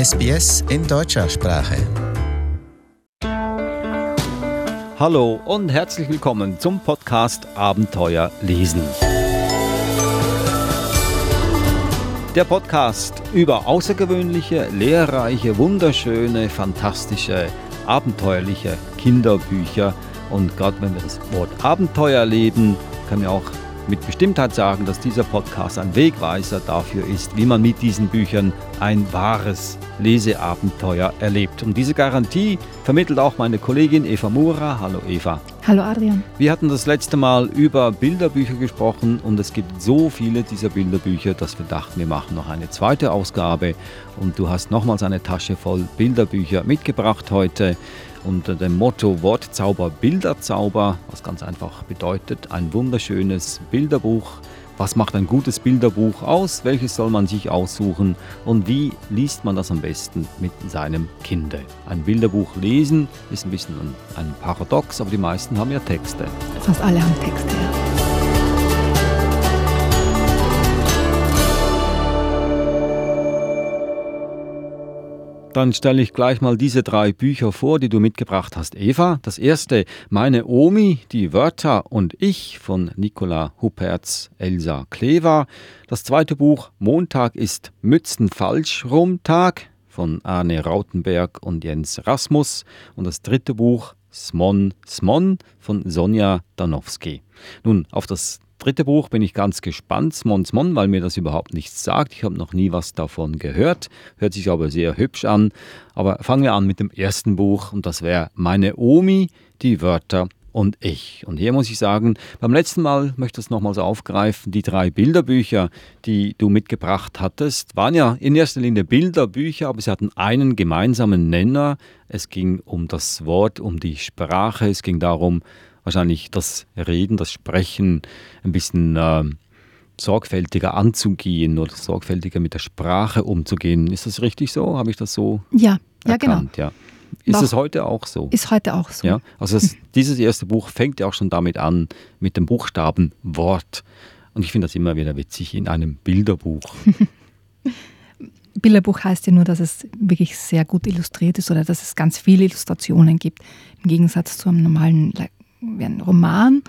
SBS in deutscher Sprache. Hallo und herzlich willkommen zum Podcast Abenteuer lesen. Der Podcast über außergewöhnliche, lehrreiche, wunderschöne, fantastische, abenteuerliche Kinderbücher. Und gerade wenn wir das Wort Abenteuer leben, können wir auch mit Bestimmtheit sagen, dass dieser Podcast ein Wegweiser dafür ist, wie man mit diesen Büchern ein wahres Leseabenteuer erlebt. Und diese Garantie vermittelt auch meine Kollegin Eva Mura. Hallo Eva. Hallo Adrian. Wir hatten das letzte Mal über Bilderbücher gesprochen und es gibt so viele dieser Bilderbücher, dass wir dachten, wir machen noch eine zweite Ausgabe und du hast nochmals eine Tasche voll Bilderbücher mitgebracht heute unter dem Motto Wortzauber, Bilderzauber, was ganz einfach bedeutet, ein wunderschönes Bilderbuch. Was macht ein gutes Bilderbuch aus? Welches soll man sich aussuchen? Und wie liest man das am besten mit seinem Kind? Ein Bilderbuch lesen ist ein bisschen ein Paradox, aber die meisten haben ja Texte. Fast alle haben Texte, Dann stelle ich gleich mal diese drei Bücher vor, die du mitgebracht hast, Eva. Das erste, Meine Omi, die Wörter und ich von Nicola Huppertz, Elsa Klever. Das zweite Buch, Montag ist Mützenfalschrumtag von Arne Rautenberg und Jens Rasmus. Und das dritte Buch, Smon Smon von Sonja Danowski. Nun, auf das dritte Buch bin ich ganz gespannt, Smonsmon, weil mir das überhaupt nichts sagt. Ich habe noch nie was davon gehört, hört sich aber sehr hübsch an. Aber fangen wir an mit dem ersten Buch und das wäre Meine Omi, die Wörter und ich. Und hier muss ich sagen, beim letzten Mal möchte ich es nochmals aufgreifen, die drei Bilderbücher, die du mitgebracht hattest, waren ja in erster Linie Bilderbücher, aber sie hatten einen gemeinsamen Nenner. Es ging um das Wort, um die Sprache, es ging darum, wahrscheinlich das Reden, das Sprechen ein bisschen äh, sorgfältiger anzugehen oder sorgfältiger mit der Sprache umzugehen. Ist das richtig so? Habe ich das so ja, ja, genau. erkannt? Genau. Ja. Ist es heute auch so? Ist heute auch so. Ja, also das, dieses erste Buch fängt ja auch schon damit an, mit dem Buchstaben Wort. Und ich finde das immer wieder witzig in einem Bilderbuch. Bilderbuch heißt ja nur, dass es wirklich sehr gut illustriert ist oder dass es ganz viele Illustrationen gibt. Im Gegensatz zu einem normalen wie ein Roman,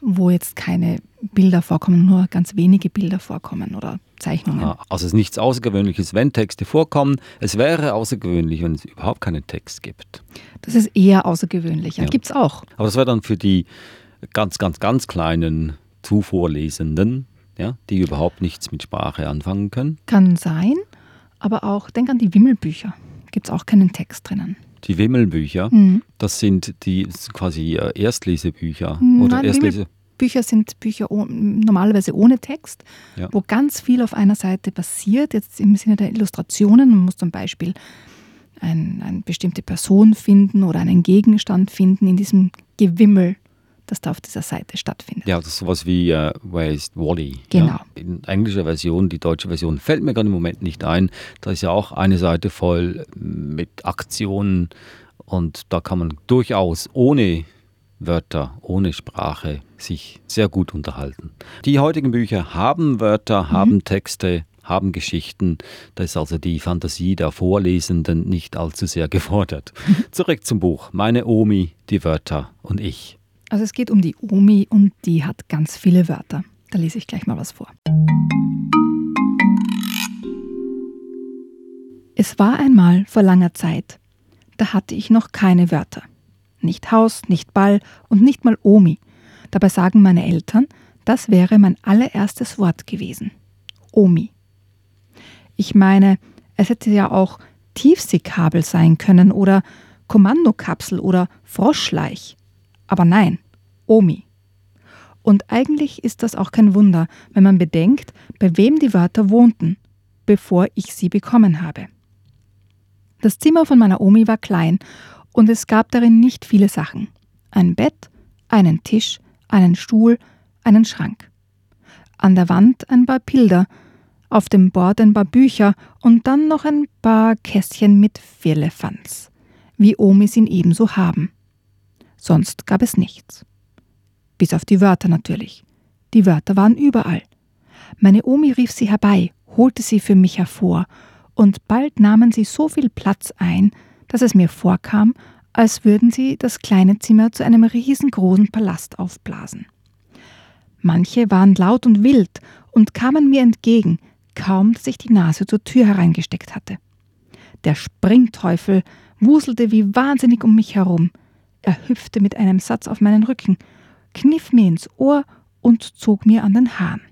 wo jetzt keine Bilder vorkommen, nur ganz wenige Bilder vorkommen oder Zeichnungen. Ah, also es ist nichts Außergewöhnliches, wenn Texte vorkommen. Es wäre außergewöhnlich, wenn es überhaupt keinen Text gibt. Das ist eher außergewöhnlich. Ja. Gibt es auch. Aber das wäre dann für die ganz, ganz, ganz kleinen Zuvorlesenden, ja, die überhaupt nichts mit Sprache anfangen können. Kann sein, aber auch, denk an die Wimmelbücher. Gibt es auch keinen Text drinnen. Die Wimmelbücher, mhm. das sind die quasi äh, Erstlesebücher mhm, oder Nein, Erstlese. Bücher sind Bücher normalerweise ohne Text, ja. wo ganz viel auf einer Seite passiert, jetzt im Sinne der Illustrationen. Man muss zum Beispiel ein, eine bestimmte Person finden oder einen Gegenstand finden in diesem Gewimmel das da auf dieser Seite stattfindet. Ja, das ist sowas wie uh, Where is Wally? Genau. Ja? In englischer Version, die deutsche Version fällt mir gerade im Moment nicht ein. Da ist ja auch eine Seite voll mit Aktionen und da kann man durchaus ohne Wörter, ohne Sprache sich sehr gut unterhalten. Die heutigen Bücher haben Wörter, mhm. haben Texte, haben Geschichten. Da ist also die Fantasie der Vorlesenden nicht allzu sehr gefordert. Zurück zum Buch. Meine Omi, die Wörter und ich. Also es geht um die Omi und die hat ganz viele Wörter. Da lese ich gleich mal was vor. Es war einmal vor langer Zeit. Da hatte ich noch keine Wörter. Nicht Haus, nicht Ball und nicht mal Omi. Dabei sagen meine Eltern, das wäre mein allererstes Wort gewesen. Omi. Ich meine, es hätte ja auch Tiefseekabel sein können oder Kommandokapsel oder Froschleich. Aber nein, Omi. Und eigentlich ist das auch kein Wunder, wenn man bedenkt, bei wem die Wörter wohnten, bevor ich sie bekommen habe. Das Zimmer von meiner Omi war klein und es gab darin nicht viele Sachen. Ein Bett, einen Tisch, einen Stuhl, einen Schrank. An der Wand ein paar Bilder, auf dem Bord ein paar Bücher und dann noch ein paar Kästchen mit Firlefanz, wie Omis ihn ebenso haben. Sonst gab es nichts. Bis auf die Wörter natürlich. Die Wörter waren überall. Meine Omi rief sie herbei, holte sie für mich hervor, und bald nahmen sie so viel Platz ein, dass es mir vorkam, als würden sie das kleine Zimmer zu einem riesengroßen Palast aufblasen. Manche waren laut und wild und kamen mir entgegen, kaum dass ich die Nase zur Tür hereingesteckt hatte. Der Springteufel wuselte wie wahnsinnig um mich herum. Er hüpfte mit einem Satz auf meinen Rücken, kniff mir ins Ohr und zog mir an den Haaren.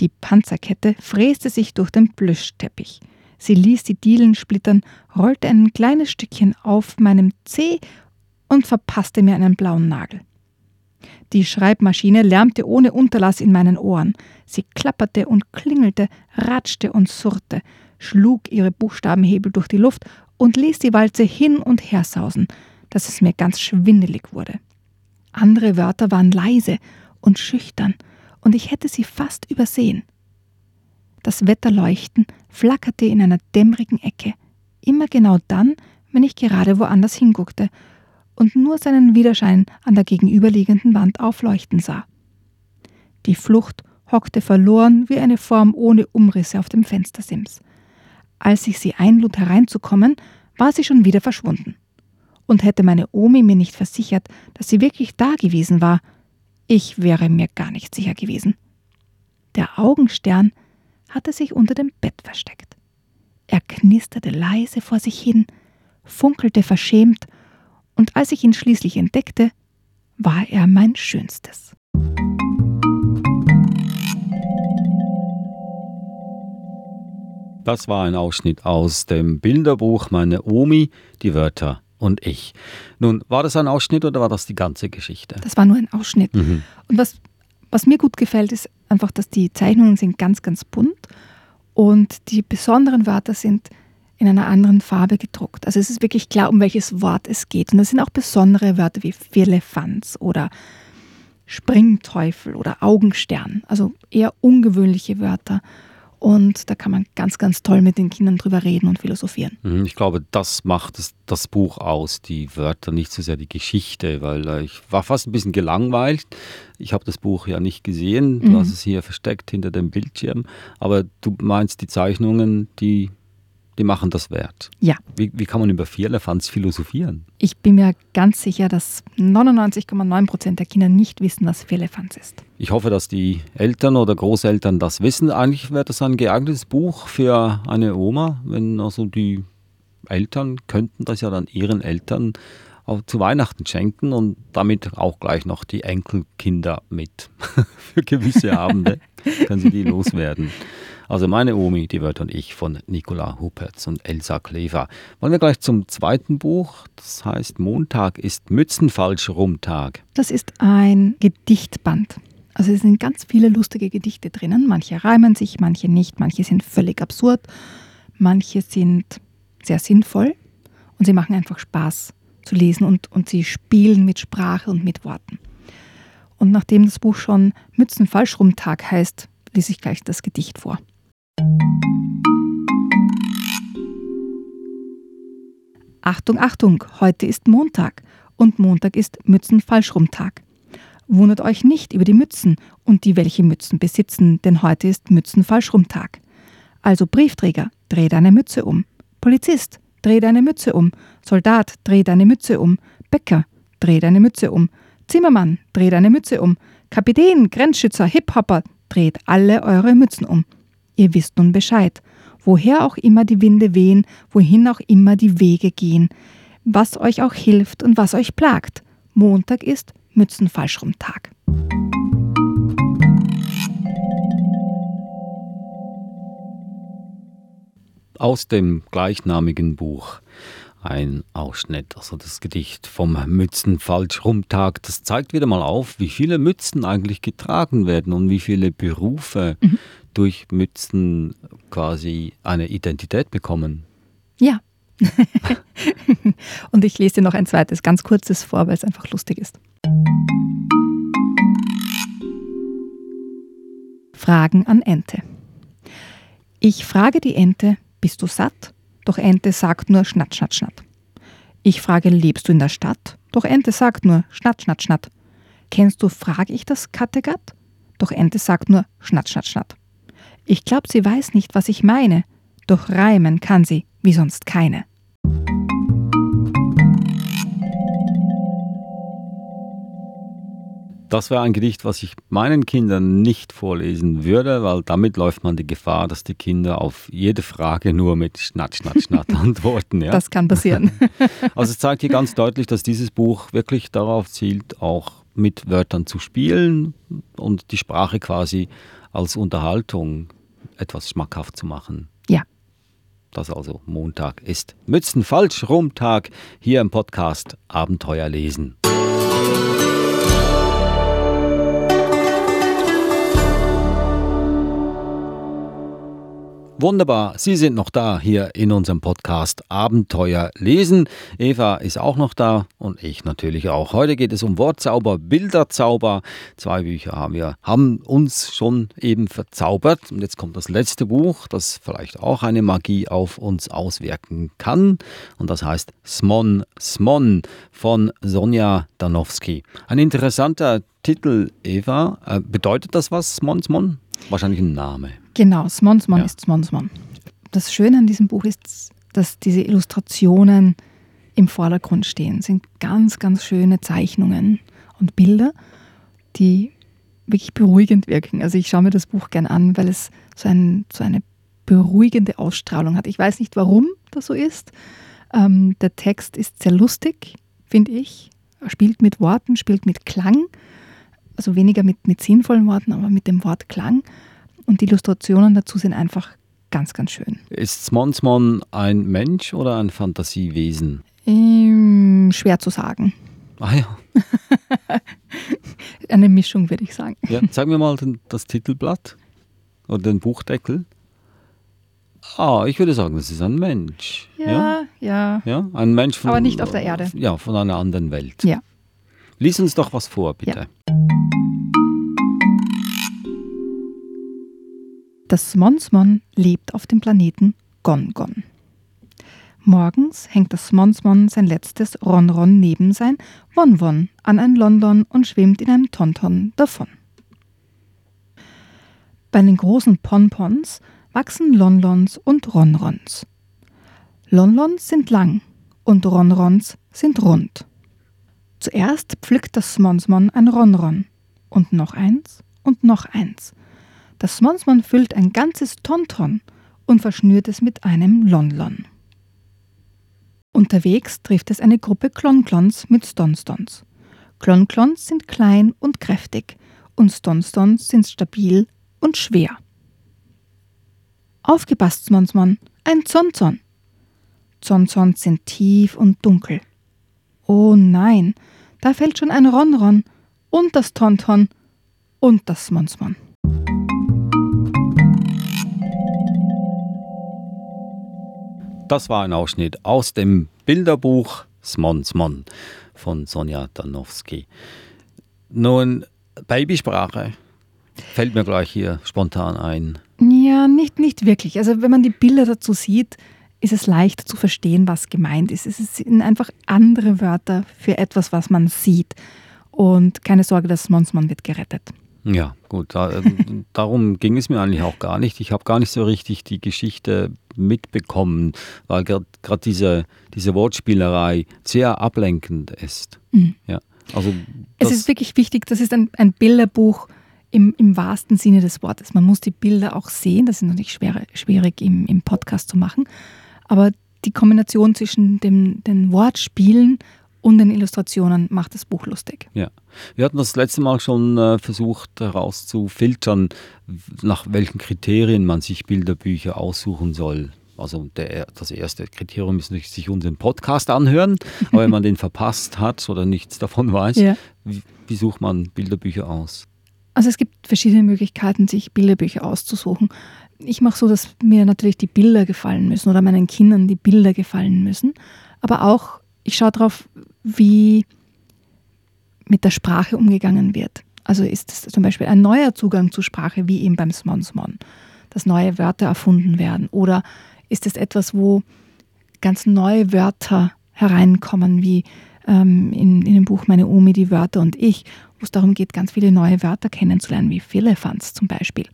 Die Panzerkette fräste sich durch den Plüschteppich. Sie ließ die Dielen splittern, rollte ein kleines Stückchen auf meinem Zeh und verpasste mir einen blauen Nagel. Die Schreibmaschine lärmte ohne Unterlass in meinen Ohren. Sie klapperte und klingelte, ratschte und surrte, schlug ihre Buchstabenhebel durch die Luft und ließ die Walze hin und her sausen, dass es mir ganz schwindelig wurde. Andere Wörter waren leise und schüchtern, und ich hätte sie fast übersehen. Das Wetterleuchten flackerte in einer dämmerigen Ecke, immer genau dann, wenn ich gerade woanders hinguckte und nur seinen Widerschein an der gegenüberliegenden Wand aufleuchten sah. Die Flucht hockte verloren wie eine Form ohne Umrisse auf dem Fenstersims. Als ich sie einlud hereinzukommen, war sie schon wieder verschwunden. Und hätte meine Omi mir nicht versichert, dass sie wirklich da gewesen war, ich wäre mir gar nicht sicher gewesen. Der Augenstern hatte sich unter dem Bett versteckt. Er knisterte leise vor sich hin, funkelte verschämt, und als ich ihn schließlich entdeckte, war er mein Schönstes. Das war ein Ausschnitt aus dem Bilderbuch Meine Omi, die Wörter und ich. Nun, war das ein Ausschnitt oder war das die ganze Geschichte? Das war nur ein Ausschnitt. Mhm. Und was, was mir gut gefällt, ist einfach, dass die Zeichnungen sind ganz, ganz bunt und die besonderen Wörter sind in einer anderen Farbe gedruckt. Also es ist wirklich klar, um welches Wort es geht. Und das sind auch besondere Wörter wie Firlefanz oder Springteufel oder Augenstern. Also eher ungewöhnliche Wörter. Und da kann man ganz, ganz toll mit den Kindern drüber reden und philosophieren. Mhm, ich glaube, das macht das, das Buch aus, die Wörter, nicht so sehr die Geschichte, weil äh, ich war fast ein bisschen gelangweilt. Ich habe das Buch ja nicht gesehen, du mhm. hast es hier versteckt hinter dem Bildschirm. Aber du meinst, die Zeichnungen, die die machen das wert. Ja. Wie, wie kann man über Vierlefanz philosophieren? Ich bin mir ganz sicher, dass 99,9 Prozent der Kinder nicht wissen, was Vierlefanz ist. Ich hoffe, dass die Eltern oder Großeltern das wissen. Eigentlich wäre das ein geeignetes Buch für eine Oma, wenn also die Eltern könnten das ja dann ihren Eltern auch zu Weihnachten schenken und damit auch gleich noch die Enkelkinder mit. für gewisse Abende können sie die loswerden. Also meine Omi, die Wörter und ich von Nicola Hupertz und Elsa Klever. Wollen wir gleich zum zweiten Buch. Das heißt Montag ist Mützenfalsch Rumtag. Das ist ein Gedichtband. Also es sind ganz viele lustige Gedichte drinnen. Manche reimen sich, manche nicht, manche sind völlig absurd, manche sind sehr sinnvoll und sie machen einfach Spaß zu lesen und, und sie spielen mit Sprache und mit Worten. Und nachdem das Buch schon Mützenfalschrumtag heißt, lese ich gleich das Gedicht vor. Achtung, Achtung, heute ist Montag und Montag ist Mützenfalschrumtag. Wundert euch nicht über die Mützen und die, welche Mützen besitzen, denn heute ist Mützenfalschrumtag. Also Briefträger, dreh deine Mütze um. Polizist, dreh deine Mütze um. Soldat, dreh deine Mütze um. Bäcker, dreh deine Mütze um. Zimmermann, dreh deine Mütze um. Kapitän, Grenzschützer, Hip-Hopper, dreht alle eure Mützen um. Ihr wisst nun Bescheid, woher auch immer die Winde wehen, wohin auch immer die Wege gehen, was euch auch hilft und was euch plagt. Montag ist Mützenfalschrum-Tag. Aus dem gleichnamigen Buch ein Ausschnitt, also das Gedicht vom Mützenfalschrum-Tag. Das zeigt wieder mal auf, wie viele Mützen eigentlich getragen werden und wie viele Berufe mhm durch Mützen quasi eine Identität bekommen. Ja. Und ich lese dir noch ein zweites, ganz kurzes vor, weil es einfach lustig ist. Fragen an Ente. Ich frage die Ente, bist du satt? Doch Ente sagt nur Schnatt, Schnatt, Schnatt. Ich frage, lebst du in der Stadt? Doch Ente sagt nur Schnatt, Schnatt, Schnatt. Kennst du, frage ich das Kattegat? Doch Ente sagt nur Schnatt, Schnatt, Schnatt. Ich glaube, sie weiß nicht, was ich meine. doch reimen kann sie wie sonst keine. Das wäre ein Gedicht, was ich meinen Kindern nicht vorlesen würde, weil damit läuft man die Gefahr, dass die Kinder auf jede Frage nur mit Schnatt, Schnatt, Schnatt antworten. Ja? Das kann passieren. Also es zeigt hier ganz deutlich, dass dieses Buch wirklich darauf zielt, auch mit Wörtern zu spielen und die Sprache quasi als Unterhaltung etwas schmackhaft zu machen. Ja. Das also Montag ist Mützen falsch rum Tag hier im Podcast Abenteuer lesen. Wunderbar, Sie sind noch da hier in unserem Podcast Abenteuer lesen. Eva ist auch noch da und ich natürlich auch. Heute geht es um Wortzauber, Bilderzauber. Zwei Bücher haben wir, haben uns schon eben verzaubert. Und jetzt kommt das letzte Buch, das vielleicht auch eine Magie auf uns auswirken kann. Und das heißt Smon Smon von Sonja Danowski. Ein interessanter Titel, Eva. Äh, bedeutet das was, Smon Smon? Wahrscheinlich ein Name. Genau, Smonsmon ja. ist Smonsmon. Das Schöne an diesem Buch ist, dass diese Illustrationen im Vordergrund stehen. Es sind ganz, ganz schöne Zeichnungen und Bilder, die wirklich beruhigend wirken. Also ich schaue mir das Buch gern an, weil es so, ein, so eine beruhigende Ausstrahlung hat. Ich weiß nicht, warum das so ist. Ähm, der Text ist sehr lustig, finde ich. Er spielt mit Worten, spielt mit Klang. Also weniger mit, mit sinnvollen Worten, aber mit dem Wort Klang. Und die Illustrationen dazu sind einfach ganz, ganz schön. Ist Smonsmon ein Mensch oder ein Fantasiewesen? Ähm, schwer zu sagen. Ah ja. Eine Mischung, würde ich sagen. Ja, sag mir mal das Titelblatt oder den Buchdeckel. Ah, ich würde sagen, das ist ein Mensch. Ja, ja. Ja, ja ein Mensch von. Aber nicht auf der Erde. Ja, von einer anderen Welt. Ja. Lies uns doch was vor, bitte. Ja. Das Smonsmon lebt auf dem Planeten Gongon. Morgens hängt das Smonsmon sein letztes Ronron neben sein Wonwon an ein London und schwimmt in einem Tonton davon. Bei den großen Ponpons wachsen Lonlons und Ronrons. Lonlons sind lang und Ronrons sind rund. Zuerst pflückt das Smonsmon ein Ronron und noch eins und noch eins – das Smonsmon füllt ein ganzes Tonton und verschnürt es mit einem Lonlon. Unterwegs trifft es eine Gruppe Klonklons mit Stonstons. Klonklons sind klein und kräftig und Stonstons sind stabil und schwer. Aufgepasst, Smonsmon, ein Zonzon. Zonzons sind tief und dunkel. Oh nein, da fällt schon ein Ronron und das Tonton und das Smonsmon. Das war ein Ausschnitt aus dem Bilderbuch Smon Smon von Sonja Danowski. Nun, Babysprache fällt mir gleich hier spontan ein. Ja, nicht, nicht wirklich. Also wenn man die Bilder dazu sieht, ist es leicht zu verstehen, was gemeint ist. Es sind einfach andere Wörter für etwas, was man sieht. Und keine Sorge, das Monsmon wird gerettet. Ja, gut. Da, ähm, darum ging es mir eigentlich auch gar nicht. Ich habe gar nicht so richtig die Geschichte mitbekommen, weil gerade diese, diese Wortspielerei sehr ablenkend ist. Mhm. Ja, also es ist wirklich wichtig, das ist ein, ein Bilderbuch im, im wahrsten Sinne des Wortes. Man muss die Bilder auch sehen, das ist natürlich schwer, schwierig im, im Podcast zu machen, aber die Kombination zwischen dem, den Wortspielen und den Illustrationen macht das Buch lustig. Ja. Wir hatten das letzte Mal schon äh, versucht herauszufiltern, nach welchen Kriterien man sich Bilderbücher aussuchen soll. Also der, das erste Kriterium ist natürlich sich unseren Podcast anhören, aber wenn man den verpasst hat oder nichts davon weiß, ja. wie, wie sucht man Bilderbücher aus? Also es gibt verschiedene Möglichkeiten, sich Bilderbücher auszusuchen. Ich mache so, dass mir natürlich die Bilder gefallen müssen oder meinen Kindern die Bilder gefallen müssen, aber auch ich schaue darauf, wie mit der Sprache umgegangen wird. Also ist es zum Beispiel ein neuer Zugang zur Sprache, wie eben beim Smon Smon, dass neue Wörter erfunden werden? Oder ist es etwas, wo ganz neue Wörter hereinkommen, wie ähm, in, in dem Buch Meine Omi, die Wörter und ich, wo es darum geht, ganz viele neue Wörter kennenzulernen, wie Philippans zum Beispiel.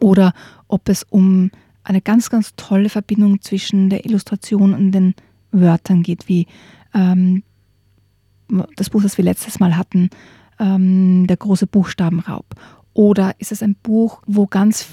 Oder ob es um eine ganz, ganz tolle Verbindung zwischen der Illustration und den Wörtern geht, wie ähm, das Buch, das wir letztes Mal hatten, ähm, Der große Buchstabenraub. Oder ist es ein Buch, wo ganz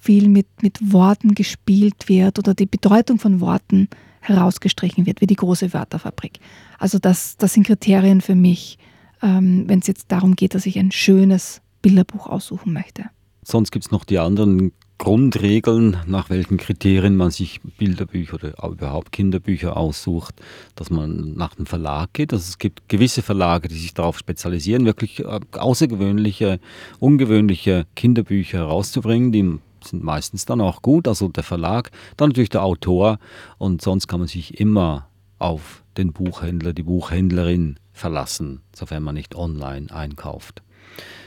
viel mit, mit Worten gespielt wird oder die Bedeutung von Worten herausgestrichen wird, wie die große Wörterfabrik. Also das, das sind Kriterien für mich, ähm, wenn es jetzt darum geht, dass ich ein schönes Bilderbuch aussuchen möchte. Sonst gibt es noch die anderen Grundregeln, nach welchen Kriterien man sich Bilderbücher oder überhaupt Kinderbücher aussucht, dass man nach dem Verlag geht. Also es gibt gewisse Verlage, die sich darauf spezialisieren, wirklich äh, außergewöhnliche, ungewöhnliche Kinderbücher herauszubringen, die sind meistens dann auch gut. Also der Verlag, dann natürlich der Autor und sonst kann man sich immer auf den Buchhändler, die Buchhändlerin verlassen, sofern man nicht online einkauft.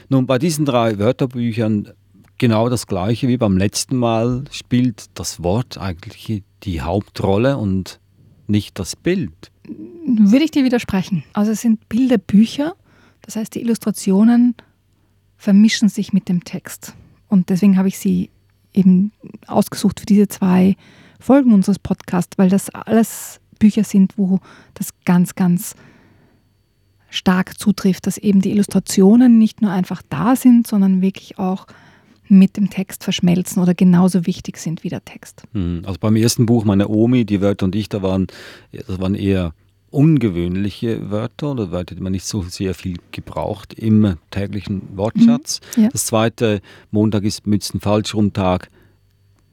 Nun, bei diesen drei Wörterbüchern genau das gleiche wie beim letzten Mal spielt das Wort eigentlich die Hauptrolle und nicht das Bild. Würde ich dir widersprechen. Also es sind Bilderbücher, das heißt die Illustrationen vermischen sich mit dem Text. Und deswegen habe ich sie eben ausgesucht für diese zwei Folgen unseres Podcasts, weil das alles Bücher sind, wo das ganz, ganz stark zutrifft, dass eben die Illustrationen nicht nur einfach da sind, sondern wirklich auch mit dem Text verschmelzen oder genauso wichtig sind wie der Text. Hm, also beim ersten Buch, meine Omi, die Wörter und ich, da waren, das waren eher ungewöhnliche Wörter oder Wörter, die man nicht so sehr viel gebraucht im täglichen Wortschatz. Mhm, ja. Das zweite, Montag ist Mützenfalschrumtag,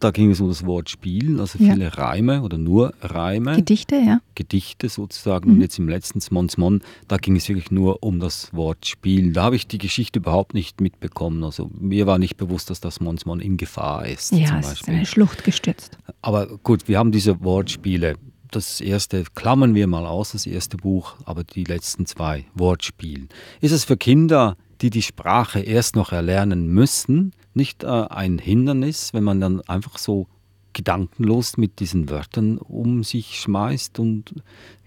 da ging es um das Wort Spielen, also viele ja. Reime oder nur Reime. Gedichte, ja. Gedichte sozusagen. Mhm. Und jetzt im letzten Smonsmon, da ging es wirklich nur um das Wort Spielen. Da habe ich die Geschichte überhaupt nicht mitbekommen. Also mir war nicht bewusst, dass das Smonsmon in Gefahr ist. Ja, es ist eine Schlucht gestürzt. Aber gut, wir haben diese Wortspiele. Das erste klammern wir mal aus, das erste Buch, aber die letzten zwei Wortspielen. Ist es für Kinder, die die Sprache erst noch erlernen müssen, nicht äh, ein Hindernis, wenn man dann einfach so gedankenlos mit diesen Wörtern um sich schmeißt und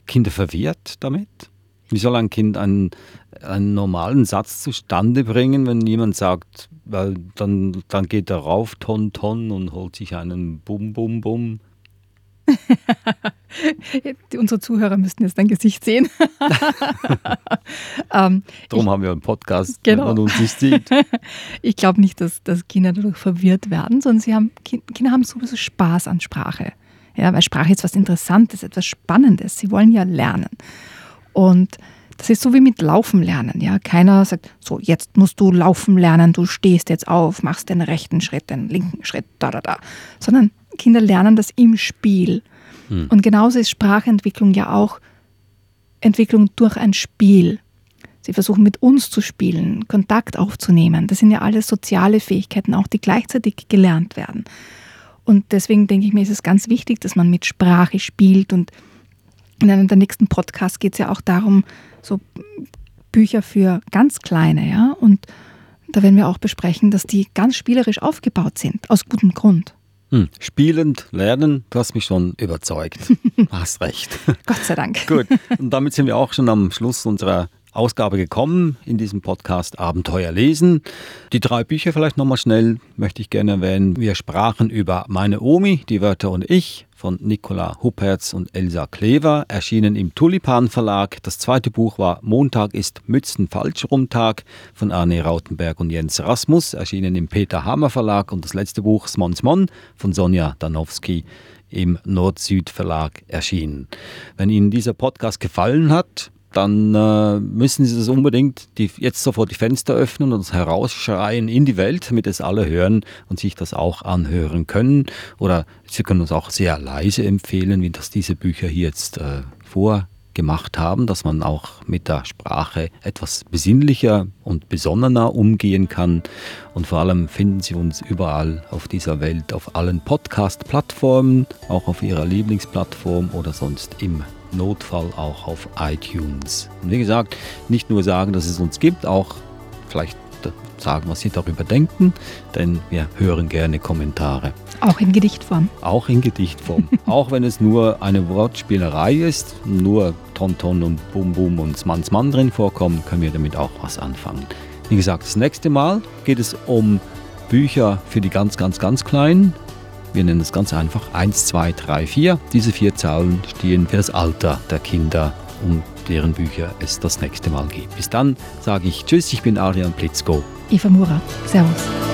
Kinder verwirrt damit? Wie soll ein Kind einen, einen normalen Satz zustande bringen, wenn jemand sagt, weil dann, dann geht er rauf, ton, ton und holt sich einen Bum, Bum, Bum? Unsere Zuhörer müssten jetzt dein Gesicht sehen. ähm, Darum ich, haben wir einen Podcast, genau. man uns nicht sieht. ich glaube nicht, dass, dass Kinder dadurch verwirrt werden, sondern sie haben, Kinder haben sowieso Spaß an Sprache. Ja, weil Sprache ist was Interessantes, etwas Spannendes. Sie wollen ja lernen. Und das ist so wie mit Laufen lernen. Ja? Keiner sagt, so, jetzt musst du laufen lernen, du stehst jetzt auf, machst den rechten Schritt, den linken Schritt, da, da, da. Sondern Kinder lernen das im Spiel. Hm. Und genauso ist Sprachentwicklung ja auch Entwicklung durch ein Spiel. Sie versuchen mit uns zu spielen, Kontakt aufzunehmen. Das sind ja alles soziale Fähigkeiten, auch die gleichzeitig gelernt werden. Und deswegen denke ich mir, ist es ganz wichtig, dass man mit Sprache spielt. Und in einem der nächsten Podcasts geht es ja auch darum, so Bücher für ganz Kleine, ja. Und da werden wir auch besprechen, dass die ganz spielerisch aufgebaut sind, aus gutem Grund. Hm. Spielend lernen, du hast mich schon überzeugt. hast recht. Gott sei Dank. Gut, und damit sind wir auch schon am Schluss unserer Ausgabe gekommen in diesem Podcast Abenteuer lesen. Die drei Bücher vielleicht nochmal schnell möchte ich gerne erwähnen. Wir sprachen über Meine Omi, die Wörter und ich von Nicola Huppertz und Elsa Klever, erschienen im Tulipan Verlag. Das zweite Buch war Montag ist Mützen Falschrumtag von Arne Rautenberg und Jens Rasmus, erschienen im Peter Hammer Verlag. Und das letzte Buch Smons Mon von Sonja Danowski im Nord-Süd Verlag erschienen. Wenn Ihnen dieser Podcast gefallen hat, dann äh, müssen Sie das unbedingt die, jetzt sofort die Fenster öffnen und herausschreien in die Welt, damit es alle hören und sich das auch anhören können. Oder Sie können uns auch sehr leise empfehlen, wie das diese Bücher hier jetzt äh, vorgemacht haben, dass man auch mit der Sprache etwas besinnlicher und besonnener umgehen kann. Und vor allem finden Sie uns überall auf dieser Welt, auf allen Podcast-Plattformen, auch auf Ihrer Lieblingsplattform oder sonst im Notfall auch auf iTunes. Und wie gesagt, nicht nur sagen, dass es uns gibt, auch vielleicht sagen, was Sie darüber denken, denn wir hören gerne Kommentare. Auch in Gedichtform. Auch in Gedichtform. auch wenn es nur eine Wortspielerei ist, nur Tonton und Bum Bum und Smans Mann drin vorkommen, können wir damit auch was anfangen. Wie gesagt, das nächste Mal geht es um Bücher für die ganz, ganz, ganz Kleinen. Wir nennen es ganz einfach 1, 2, 3, 4. Diese vier Zahlen stehen für das Alter der Kinder, um deren Bücher es das nächste Mal geht. Bis dann sage ich Tschüss, ich bin Arian Plitzko. Eva Murat. Servus.